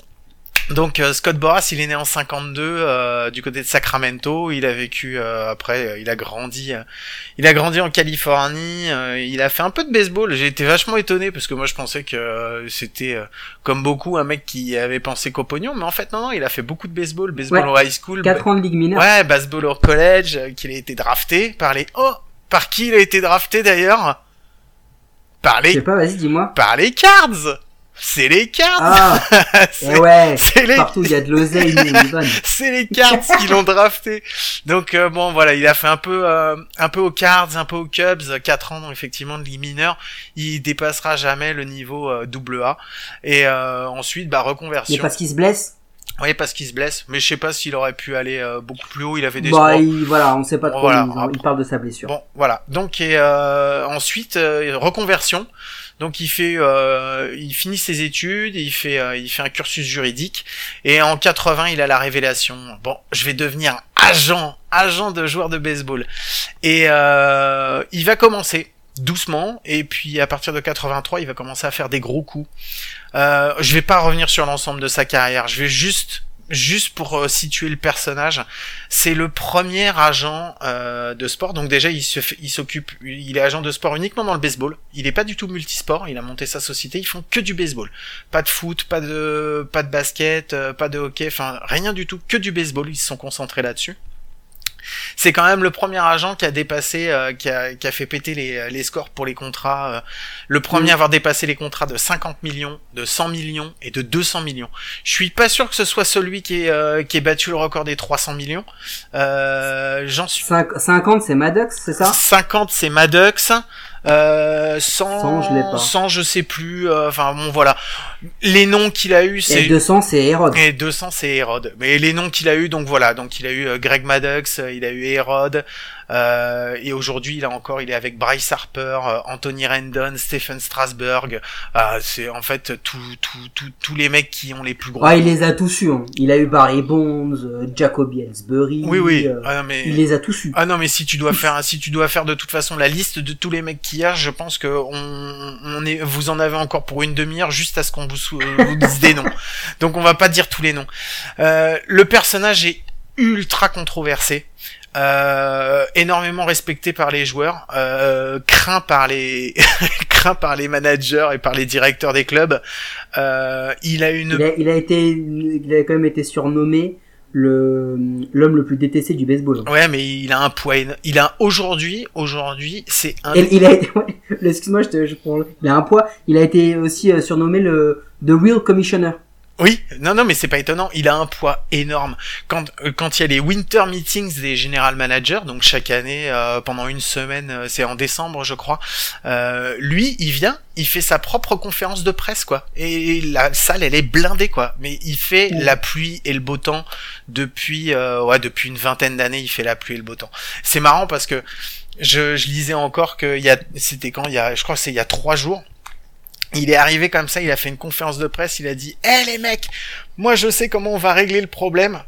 donc euh, Scott Boras, il est né en 52 euh, du côté de Sacramento. Il a vécu euh, après, euh, il a grandi, euh, il a grandi en Californie. euh, il a fait un peu de baseball. J'ai été vachement étonné parce que moi je pensais que c'était euh, comme beaucoup un mec qui avait pensé qu'au pognon, mais en fait non non, il a fait beaucoup de baseball, baseball Ouais. au high school, 4 ans de ligue mineure. ouais, baseball au college, euh, qu'il a été drafté par les oh par qui il a été drafté d'ailleurs? Par Je sais les pas, vas-y, dis-moi. par les Cards. C'est les Cards. Ah, C'est- eh ouais. c'est les Partout, il y a de l'oseille, nous, on y donne. c'est les Cards qui l'ont drafté. Donc euh, bon voilà, il a fait un peu euh, un peu aux Cards, un peu aux Cubs, 4 ans donc, effectivement de ligue mineure. Il dépassera jamais le niveau euh, double A. Et euh, ensuite bah Mais reconversion. parce qu'il se blesse, Oui, parce qu'il se blesse, mais je sais pas s'il aurait pu aller euh, beaucoup plus haut, il avait des bah, il, voilà, on sait pas trop. Voilà. il, il parle de sa blessure. Bon, voilà. Donc et euh, ensuite euh, reconversion. Donc il fait, euh, il finit ses études, il fait, euh, il fait un cursus juridique et en 80 il a la révélation. Bon, je vais devenir agent, agent de joueur de baseball. Et euh, il va commencer doucement et puis à partir de 83 il va commencer à faire des gros coups. Euh, je vais pas revenir sur l'ensemble de sa carrière. Je vais juste juste pour euh, situer le personnage, c'est le premier agent euh, de sport. Donc déjà, il fait- il s'occupe, il est agent de sport uniquement dans le baseball. Il est pas du tout multisport. Il a monté sa société. Ils font que du baseball. Pas de foot, pas de pas de basket, euh, pas de hockey. Enfin, rien du tout. Que du baseball. Ils se sont concentrés là-dessus. C'est quand même le premier agent qui a dépassé, euh, qui, a, qui a fait péter les, les scores pour les contrats. euh, le premier à avoir dépassé les contrats de 50 millions, de 100 millions et de 200 millions. Je suis pas sûr que ce soit celui qui ait, euh, qui ait battu le record des 300 millions. Euh, J'en suis. Cinq- 50, c'est Maddox, c'est ça? 50 c'est Maddox. Euh, 100, 100, je l'ai pas. 100, je sais plus. euh, Enfin bon voilà. Les noms qu'il a eu Et c'est 200, c'est Hérode. et 200 c'est Hérode. Mais les noms qu'il a eu donc voilà, donc il a eu euh, Greg Maddox, il a eu Hérode et aujourd'hui a encore il est avec Bryce Harper, euh, Anthony Rendon, Stephen Strasburg. Euh, c'est en fait tous tous tous tous les mecs qui ont les plus gros. Ah, il les a tous eus. hein. Il a eu Barry Bonds, euh, Jacoby Ellsbury. oui oui. euh, Ah, non, mais il les a tous eus. Ah non mais si tu dois faire si tu dois faire de toute façon la liste de tous les mecs qui maquillage, je pense que on, on est, vous en avez encore pour une demi-heure juste à ce qu'on vous, vous dise des noms. Donc on va pas dire tous les noms. Euh, le personnage est ultra controversé. Euh, énormément respecté par les joueurs, euh, craint par les craint par les managers et par les directeurs des clubs. Euh, il a une Il a, il a été, il a quand même été surnommé le l'homme le plus détesté du baseball. ouais, mais il a un poids. Il a aujourd'hui aujourd'hui c'est un il a été, ouais, excuse-moi, je te, je prends, il a un poids. Il a été aussi euh, surnommé le The Real Commissioner. Oui, non, non, mais c'est pas étonnant. Il a un poids énorme. Quand euh, quand il y a les winter meetings des general managers, donc chaque année euh, pendant une semaine, euh, c'est en décembre, je crois. euh, lui, il vient, il fait sa propre conférence de presse, quoi. Et la salle, elle est blindée, quoi. Mais il fait Mm. la pluie et le beau temps depuis, euh, ouais, depuis une vingtaine d'années. Il fait la pluie et le beau temps. C'est marrant parce que je, je lisais encore que il y a, c'était quand il y a, je crois c'est il y a trois jours. Il est arrivé comme ça, il a fait une conférence de presse, il a dit "Eh les mecs, moi je sais comment on va régler le problème.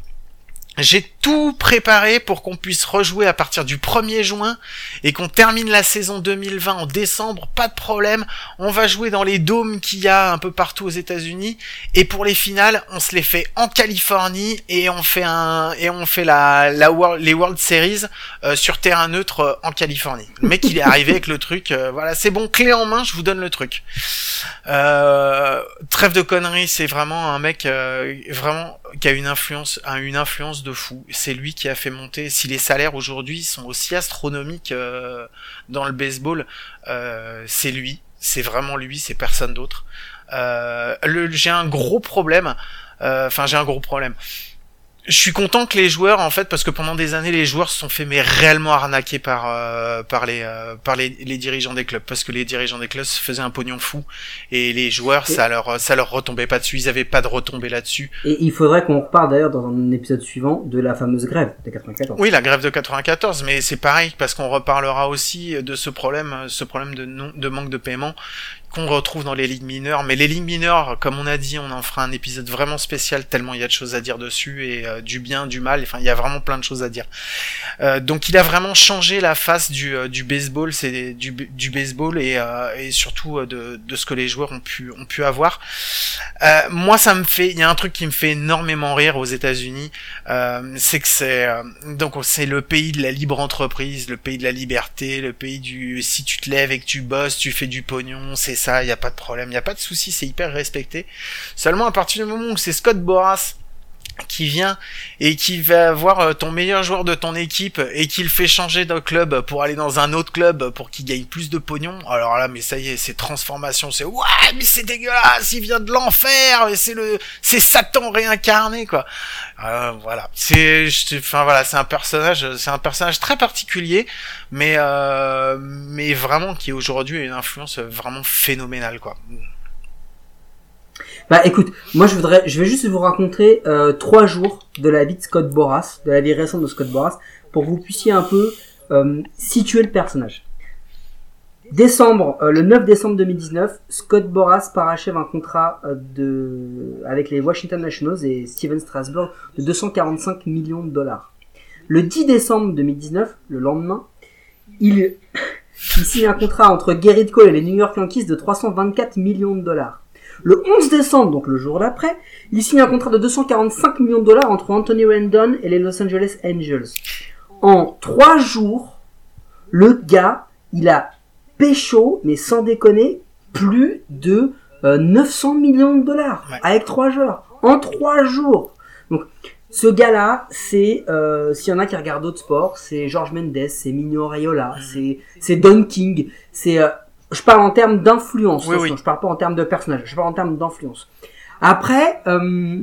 J'ai tout préparé pour qu'on puisse rejouer à partir du 1er juin et qu'on termine la saison 2020 en décembre, pas de problème. On va jouer dans les dômes qu'il y a un peu partout aux États-Unis et pour les finales, on se les fait en Californie et on fait un et on fait la, la World- les World Series euh, sur terrain neutre euh, en Californie. Le mec, il est arrivé avec le truc. euh, voilà, c'est bon, clé en main, je vous donne le truc. Euh, trêve de conneries, c'est vraiment un mec euh, vraiment qui a une influence, a une influence de fou. C'est lui qui a fait monter. Si les salaires aujourd'hui sont aussi astronomiques euh, dans le baseball, euh, c'est lui. C'est vraiment lui, c'est personne d'autre. Euh, j'ai un gros problème. Enfin, j'ai un gros problème. Je suis content que les joueurs, en fait, parce que pendant des années, les joueurs se sont fait mais réellement arnaquer par euh, par les euh, par les, les dirigeants des clubs, parce que les dirigeants des clubs se faisaient un pognon fou et les joueurs, Et- ça leur ça leur retombait pas dessus, ils avaient pas de retombée là-dessus. Et il faudrait qu'on reparle d'ailleurs dans un épisode suivant de la fameuse grève de 94. Oui, la grève de 94, mais c'est pareil parce qu'on reparlera aussi de ce problème, ce problème de non, de manque de paiement qu'on retrouve dans les ligues mineures. Mais les ligues mineures, comme on a dit, on en fera un épisode vraiment spécial tellement il y a de choses à dire dessus et euh, du bien, du mal. Enfin, il y a vraiment plein de choses à dire. Euh, donc, il a vraiment changé la face du, euh, du baseball, c'est du, baseball et, surtout de, ce que les joueurs ont pu ont pu avoir. Moi, ça me fait, il y a un truc qui me fait énormément rire aux États-Unis, c'est que c'est donc c'est le pays de la libre entreprise, le pays de la liberté, le pays du si tu te lèves et que tu bosses, tu fais du pognon, c'est ça, il y a pas de problème, il y a pas de souci, c'est hyper respecté. Seulement à partir du moment où c'est Scott Boras qui vient et qui va voir euh, ton meilleur joueur de ton équipe et qui le fait changer de club pour aller dans un autre club pour qu'il gagne plus de pognon. Alors là, mais ça y est, c'est transformation, c'est ouais, mais c'est dégueulasse, il vient de l'enfer, c'est le, c'est Satan réincarné quoi. Euh, voilà, c'est, enfin voilà, c'est un personnage, c'est un personnage très particulier, mais euh, mais vraiment qui aujourd'hui a une influence vraiment phénoménale quoi. Bah écoute, moi je voudrais, je vais juste vous raconter euh, trois jours de la vie de Scott Boras, de la vie récente de Scott Boras, pour que vous puissiez un peu euh, situer le personnage. Décembre, euh, le 9 décembre 2019, Scott Boras parachève un contrat euh, de avec les Washington Nationals et Steven Strasburg de 245 millions de dollars. Le 10 décembre 2019, le lendemain, il, il signe un contrat entre Gerrit Cole et les New York Yankees de 324 millions de dollars. Le 11 décembre, donc le jour d'après, il signe un contrat de 245 millions de dollars entre Anthony Rendon et les Los Angeles Angels. En trois jours, le gars, il a pécho, mais sans déconner, plus de euh, 900 millions de dollars Ouais. avec trois joueurs. En trois jours. Donc, ce gars-là, c'est, euh, s'il y en a qui regardent d'autres sports, c'est George Mendes, c'est Mino Raiola, c'est, c'est Don King, c'est, euh, je parle en termes d'influence, Oui, oui. je parle pas en termes de personnage, je parle en termes d'influence. Après, euh,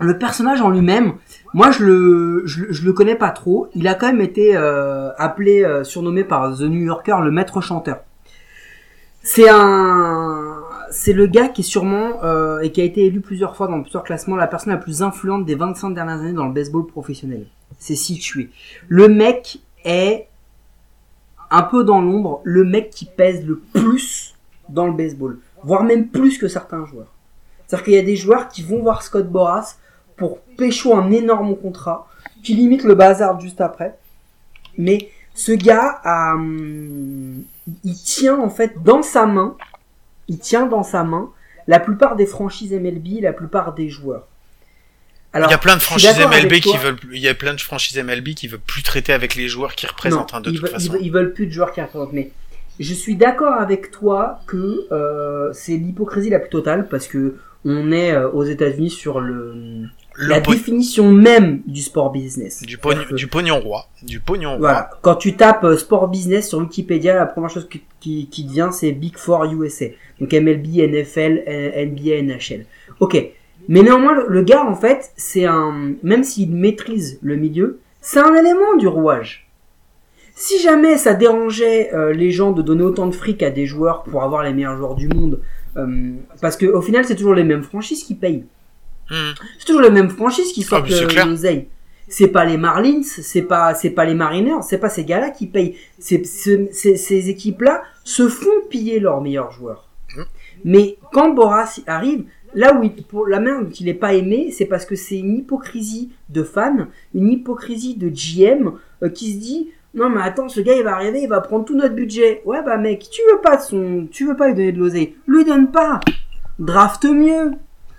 le personnage en lui-même, moi je le, je, le- je le connais pas trop. Il a quand même été euh, appelé, euh, surnommé par The New Yorker le maître chanteur. C'est un, c'est le gars qui est sûrement euh, et qui a été élu plusieurs fois dans plusieurs classements la personne la plus influente des 25 dernières années dans le baseball professionnel. C'est situé. Le mec est un peu dans l'ombre, le mec qui pèse le plus dans le baseball, voire même plus que certains joueurs. C'est-à-dire qu'il y a des joueurs qui vont voir Scott Boras pour pécho un énorme contrat, qui limite le bazar juste après. Mais Ce gars hum, il tient en fait dans sa main, il tient dans sa main la plupart des franchises MLB, la plupart des joueurs. Il y a plein de franchises MLB qui veulent, il y a plein de franchises MLB qui veulent plus traiter avec les joueurs qui représentent Non, hein, de ils, toute veulent, façon. ils veulent- plus de joueurs qui représentent. Mais je suis d'accord avec toi que euh, c'est l'hypocrisie la plus totale parce que on est euh, aux États-Unis sur le Le la définition même du sport business. du pognon, que- du pognon roi, du pognon Voilà. Quand tu tapes euh, sport business sur Wikipédia, la première chose qui, qui, qui te vient, c'est Big Four USA. Donc MLB, NFL, NBA, NHL. Ok. Mais néanmoins, le, le gars, en fait, c'est un, même s'il maîtrise le milieu, c'est un élément du rouage. Si jamais ça dérangeait euh, les gens de donner autant de fric à des joueurs pour avoir les meilleurs joueurs du monde, euh, parce que au final, c'est toujours les mêmes franchises qui payent. Hmm. C'est toujours les mêmes franchises qui sortent le- clair. l'oseille. C'est pas les Marlins, c'est pas c'est pas les Mariners, c'est pas ces gars-là qui payent. C'est ce- c'est- ces équipes-là se font piller leurs meilleurs joueurs. Mhm. Mais quand Boras arrive, là où la main dont il est pas aimé, c'est parce que c'est une hypocrisie de fans, une hypocrisie de GM euh, qui se dit non mais attends ce gars il va arriver il va prendre tout notre budget. Ouais bah mec tu veux pas son tu veux pas lui donner de l'oseille. Lui donne pas. Draft mieux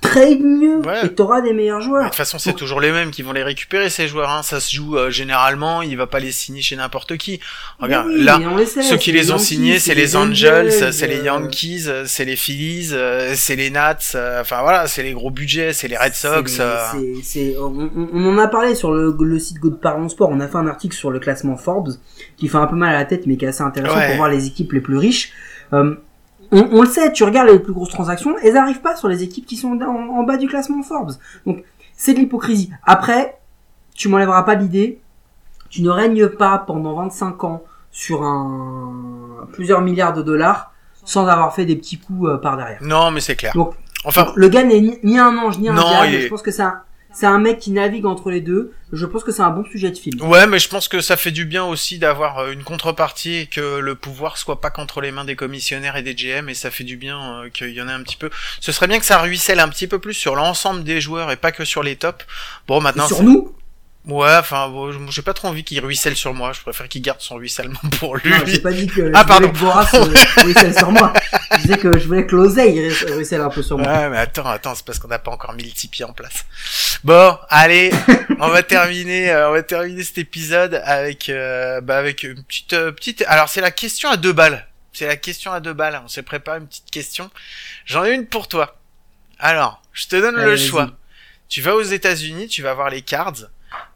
trade mieux Ouais. et t'auras des meilleurs joueurs De toute façon, c'est toujours les mêmes qui vont les récupérer ces joueurs. Hein. Ça se joue euh, généralement. Il va pas les signer chez n'importe qui. Regarde, Oui, là, sait, ceux qui les ont Yankees, signés, c'est les Angels, c'est les euh, Yankees, c'est les Phillies, euh, c'est les Nats. euh, Enfin voilà, c'est les gros budgets, c'est les Red Sox. c'est- euh, c'est- c'est- on, on- on en a parlé sur le, le site Good Parlons Sport. On a fait un article sur le classement Forbes qui fait un peu mal à la tête, mais qui est assez intéressant Ouais. pour voir les équipes les plus riches. Euh, on, on le sait, tu regardes les plus grosses transactions, elles arrivent pas sur les équipes qui sont en, en bas du classement Forbes. Donc c'est de l'hypocrisie. Après, tu m'enlèveras pas l'idée. Tu ne règnes pas pendant 25 ans sur un plusieurs milliards de dollars sans avoir fait des petits coups euh, par derrière. Non, mais c'est clair. Donc, Enfin, le gars n'est ni, ni un ange ni un Non, diable. est- Je pense que un, c'est un mec qui navigue entre les deux. Je pense que c'est un bon sujet de film. Ouais, mais je pense que ça fait du bien aussi d'avoir euh, une contrepartie et que le pouvoir soit pas qu'entre les mains des commissionnaires et des GM et ça fait du bien euh, qu'il y en ait un petit peu. Ce serait bien que ça ruisselle un petit peu plus sur l'ensemble des joueurs et pas que sur les tops. Bon, maintenant. sur nous, Ouais, enfin, bon, j'ai pas trop envie qu'il ruisselle sur moi. Je préfère qu'il garde son ruissellement pour lui. non, j'ai pas dit que Ah, je pardon. que Boras euh, ruisselle sur moi. Je disais que je voulais que l'oseille ru- ruisselle un peu sur moi. Ouais, mais attends, attends, c'est parce qu'on n'a pas encore mis le Tipeee en place. Bon, allez, on va terminer, euh, on va terminer cet épisode avec, euh, bah, avec une petite, euh, petite. Alors c'est la question à deux balles. C'est la question à deux balles. On s'est préparé une petite question. J'en ai une pour toi. Alors, je te donne Allez, le choix. Tu vas aux États-Unis, tu vas voir les cards.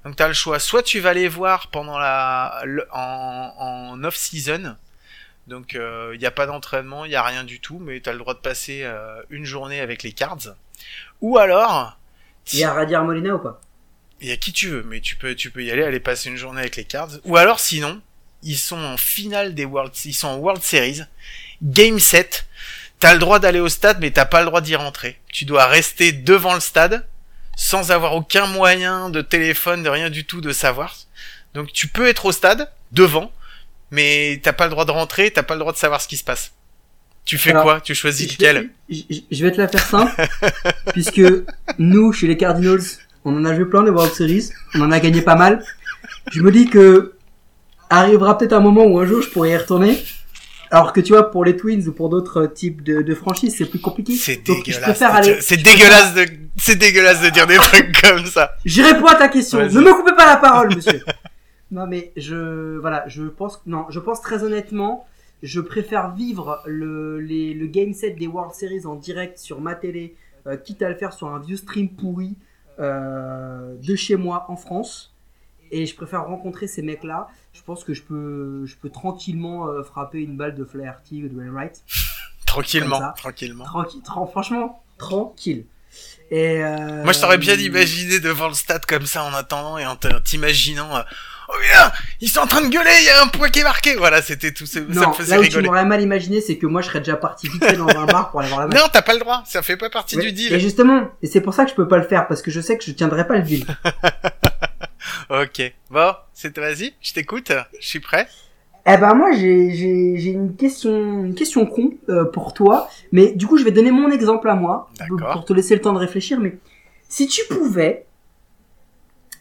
Donc t'as le choix. Soit tu vas les voir pendant la, le- en, en off season. Donc il n'y a pas d'entraînement, il y a rien du tout, mais tu as le droit de passer euh, une journée avec les cards. Ou alors, Il y a Radier Molina ou pas? Il y a qui tu veux, mais tu peux tu peux y aller, aller passer une journée avec les cards. Ou alors sinon, ils sont en finale des World, ils sont en World Series, Game 7. T'as le droit d'aller au stade, mais t'as pas le droit d'y rentrer. Tu dois rester devant le stade, sans avoir aucun moyen de téléphone, de rien du tout de savoir. Donc tu peux être au stade, devant, mais t'as pas le droit de rentrer, t'as pas le droit de savoir ce qui se passe. Tu fais Alors, quoi? Tu choisis lequel? je, je- je vais te la faire simple, puisque nous, chez les Cardinals, on en a joué plein des World Series, on en a gagné pas mal. Je me dis que arrivera peut-être un moment où un jour je pourrais y retourner. Alors que tu vois, pour les Twins ou pour d'autres types de, de franchises, c'est plus compliqué. C'est Donc, je dégueulasse. aller. C'est dégueulasse de, c'est dégueulasse de dire des trucs comme ça. Je réponds à ta question. Ne me coupez pas la parole, monsieur. non, mais je, voilà, je pense, non, je pense très honnêtement, je préfère vivre le, les, le game set des World Series en direct sur ma télé, euh, quitte à le faire sur un vieux stream pourri euh, de chez moi en France. Et je préfère rencontrer ces mecs-là. Je pense que je peux, je peux tranquillement euh, frapper une balle de Flaherty ou de Wainwright. Tranquillement, ça. tranquillement. Tranquille, tran- franchement, tranquille. Et euh, Moi, je t'aurais bien imaginé devant le stade comme ça en attendant et en t'imaginant. euh, oh bien, ils sont en train de gueuler, il y a un point qui est marqué. Voilà, c'était tout. Ça Non, me faisait là où tu rigoler. m'aurais mal imaginé, c'est que moi je serais déjà parti vite dans un bar pour aller voir la match. Non, t'as pas le droit. Ça fait pas partie Ouais. du Et deal. justement, et c'est pour ça que je peux pas le faire parce que je sais que je tiendrai pas le deal. Ok. Bon, c'est vas-y. Je t'écoute. Je suis prêt. eh ben moi j'ai une question une question con euh, pour toi, mais du coup je vais donner mon exemple à moi pour te laisser le temps de réfléchir. Mais si tu pouvais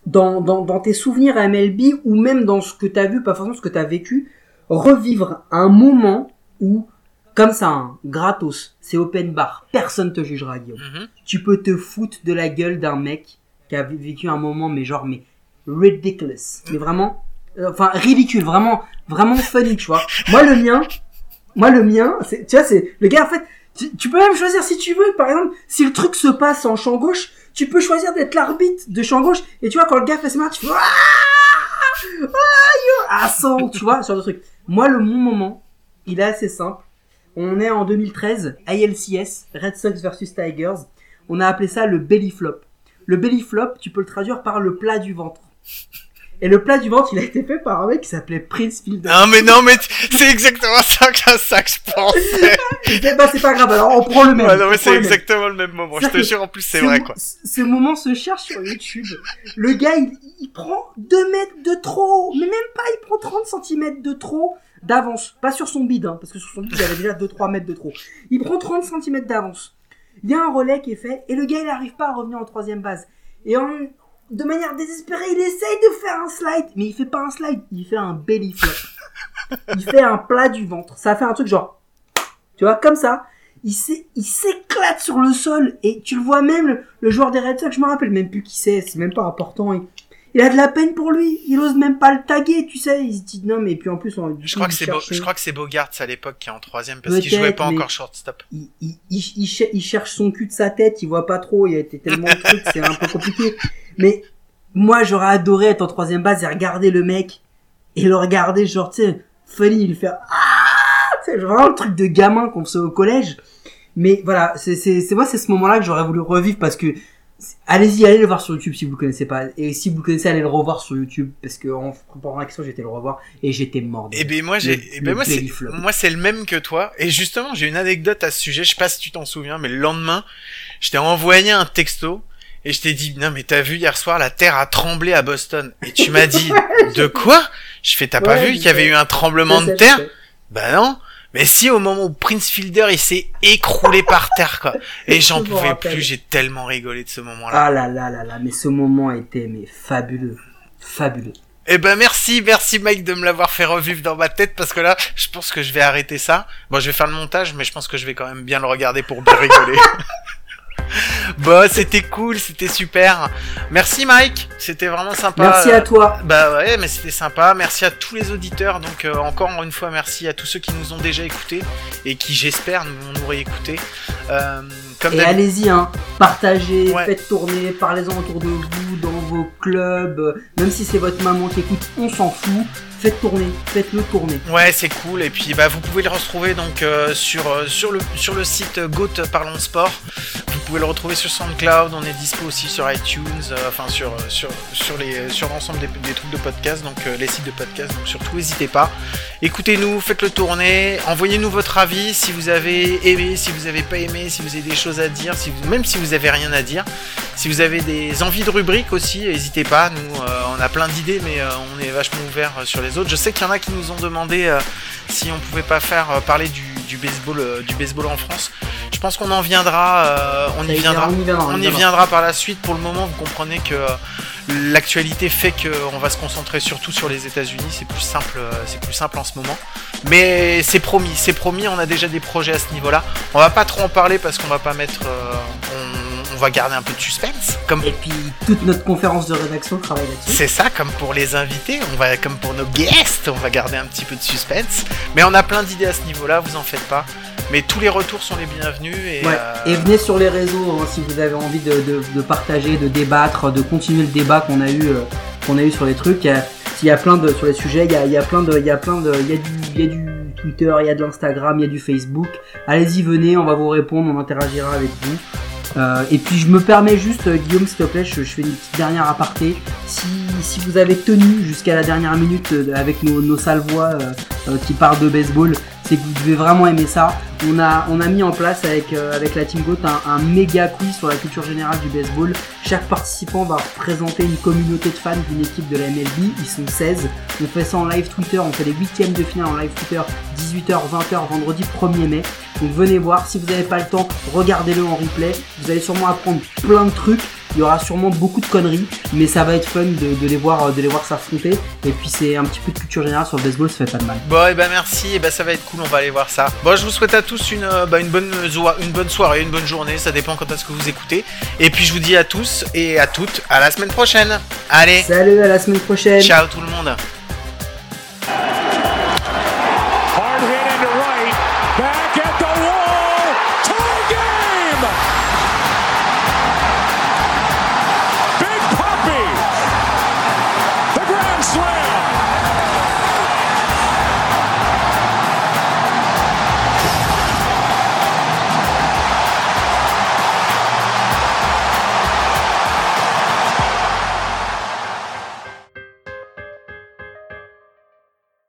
dans, dans, dans tes souvenirs à MLB ou même dans ce que t'as vu, pas forcément ce que t'as vécu, revivre un moment où, comme ça, hein, gratos, c'est open bar, personne te jugera, Guillaume. Mhm. Tu peux te foutre de la gueule d'un mec qui a vécu un moment, mais genre, mais ridiculous. Mais vraiment, euh, enfin, ridicule, vraiment, vraiment funny, tu vois. Moi, le mien, moi, le mien, tu vois, c'est, le gars, en fait, tu, peux même choisir si tu veux, par exemple, si le truc se passe en champ gauche, tu peux choisir d'être l'arbitre de champ gauche, et tu vois, quand le gars fait ce match, tu fais, ah, ah, yo, à 100, tu vois, genre de truc. Moi, le mon moment, il est assez simple. On est en 2013, ALCS, Red Sox versus Tigers. On a appelé ça le belly flop. Le belly flop, tu peux le traduire par le plat du ventre. Et le plat du ventre, il a été fait par un mec qui s'appelait Prince Fielder. Non mais non mais c'est exactement ça que, ça que je pensais. Ben, c'est pas grave, alors on prend le même. Ouais, non mais c'est même. exactement le même moment. Je te jure en plus c'est Ce vrai quoi. Ce ce moment se cherche sur YouTube. Le gars, il, il prend 2 mètres de trop. Mais même pas, il prend 30 cm de trop d'avance. Pas sur son bide, hein, parce que sur son bide, il avait déjà 2-3 mètres de trop. Il prend 30 cm d'avance. Il y a un relais qui est fait, et le gars, il n'arrive pas à revenir en troisième base. Et en, de manière désespérée, il essaye de faire un slide, mais il fait pas un slide, il fait un belly flop. il fait un plat du ventre. Ça fait un truc genre, tu vois, comme ça. Il s'é- il s'éclate sur le sol et tu le vois même le, le joueur des Red Sox, je me rappelle même plus qui c'est, c'est même pas important. Il, il a de la peine pour lui, il ose même pas le taguer, tu sais. Il se dit non mais puis en plus on. Je crois que c'est je crois que c'est Bogart à l'époque qui est en troisième parce qu'il jouait pas encore shortstop. il, il, il, il cher- il cherche son cul de sa tête, il voit pas trop, il a été tellement de trucs, c'est un peu compliqué. Mais moi, j'aurais adoré être en troisième base et regarder le mec et le regarder, genre, tu sais, funny, il fait ah, c'est vraiment le truc de gamin qu'on faisait au collège. Mais voilà, c'est c'est c'est moi, c'est ce moment-là que j'aurais voulu revivre parce que allez-y, allez le voir sur YouTube si vous le connaissez pas et si vous le connaissez, allez le revoir sur YouTube parce que en préparant la question, j'étais le revoir et j'étais mort. Et ben moi j'ai eh ben moi c'est moi c'est le même que toi et justement j'ai une anecdote à ce sujet, je sais pas si tu t'en souviens mais le lendemain, je t'ai envoyé un texto et je t'ai dit non mais t'as vu hier soir la terre a tremblé à Boston et tu m'as dit de quoi? Je fais t'as pas Ouais, vu qu'il y avait eu un tremblement de terre? Bah non. Mais si au moment où Prince Fielder il s'est écroulé par terre quoi. Et j'en pouvais rappelle. plus, j'ai tellement rigolé de ce moment-là. Ah là là là là, mais ce moment était mais fabuleux, fabuleux. Eh ben merci, merci Mike de me l'avoir fait revivre dans ma tête parce que là, je pense que je vais arrêter ça. Bon, je vais faire le montage, mais je pense que je vais quand même bien le regarder pour bien rigoler. bon, c'était cool, c'était super. Merci Mike, c'était vraiment sympa. Merci à toi. Bah ouais, mais c'était sympa. Merci à tous les auditeurs. Donc euh, encore une fois, merci à tous ceux qui nous ont déjà écoutés et qui j'espère nous vont nous réécouter. Euh, comme Et allez-y, hein, partagez, Ouais. faites tourner, parlez-en autour de vous, dans vos clubs, euh, même si c'est votre maman qui écoute, on s'en fout. Faites tourner, faites-le tourner. Ouais, c'est cool. Et puis, bah, vous pouvez le retrouver donc euh, sur euh, sur le sur le site euh, Goat Parlons Sport. Vous pouvez le retrouver sur SoundCloud. On est dispo aussi sur iTunes, euh, enfin sur euh, sur sur l'ensemble des, trucs de podcast, donc euh, les sites de podcast. Donc surtout, n'hésitez pas. Écoutez-nous, faites-le tourner. Envoyez-nous votre avis si vous avez aimé, si vous avez pas aimé, si vous avez des choses à dire, si vous- même si vous avez rien à dire. Si vous avez des envies de rubriques aussi, n'hésitez pas. Nous, on a plein d'idées, mais on est vachement ouvert sur les autres. Je sais qu'il y en a qui nous ont demandé si on pouvait pas faire euh, parler du, du baseball, euh, du baseball en France. Je pense qu'on en viendra. euh, on y viendra. On y viendra. Par la suite. Pour le moment, vous comprenez que l'actualité fait qu'on va se concentrer surtout sur les États-Unis. C'est plus simple, c'est plus simple en ce moment. Mais c'est promis, c'est promis. On a déjà des projets à ce niveau-là. On va pas trop en parler parce qu'on va pas mettre. on, on va garder un peu de suspense, comme Et puis, toute notre conférence de rédaction travaille là-dessus. c'est ça, comme pour les invités, on va, comme pour nos guests, on va garder un petit peu de suspense. Mais on a plein d'idées à ce niveau-là, vous en faites pas. Mais tous les retours sont les bienvenus et, Ouais. euh, Et venez sur les réseaux hein, si vous avez envie de, de, de partager, de débattre, de continuer le débat qu'on a eu, euh, qu'on a eu sur les trucs. S'il y a plein de sur les sujets, il y a, il y a plein de, il y a plein de, il y a du, il y a du Twitter, il y a de l'Instagram, il y a du Facebook. Allez-y, venez, on va vous répondre, on interagira avec vous. Euh, et puis je me permets juste, euh, Guillaume, s'il te plaît, je, fais une petite dernière aparté. Si, si vous avez tenu jusqu'à la dernière minute euh, avec nos, nos sales voix qui parlent de baseball, c'est que vous devez vraiment aimer ça. On a, on a mis en place avec, avec la Team Goat un, un méga quiz sur la culture générale du baseball. Chaque participant va représenter une communauté de fans d'une équipe de la MLB. Ils sont 16. On fait ça en live Twitter. On fait les huitièmes de finale en live Twitter 18h, 20h, vendredi 1er mai. Donc venez voir. Si vous n'avez pas le temps, regardez-le en replay. Vous allez sûrement apprendre plein de trucs. Il y aura sûrement beaucoup de conneries, mais ça va être fun de, de les voir, de les voir s'affronter. Et puis c'est un petit peu de culture générale sur le baseball, ça fait pas de mal. Bon, et ben merci, et ben ça va être cool, on va aller voir ça. Bon, je vous souhaite à tous une, euh, bah, une, bonne, une bonne soirée, une bonne journée, ça dépend quand est-ce que vous écoutez. Et puis je vous dis à tous et à toutes, à la semaine prochaine. Allez, Salut, à la semaine prochaine. ciao tout le monde.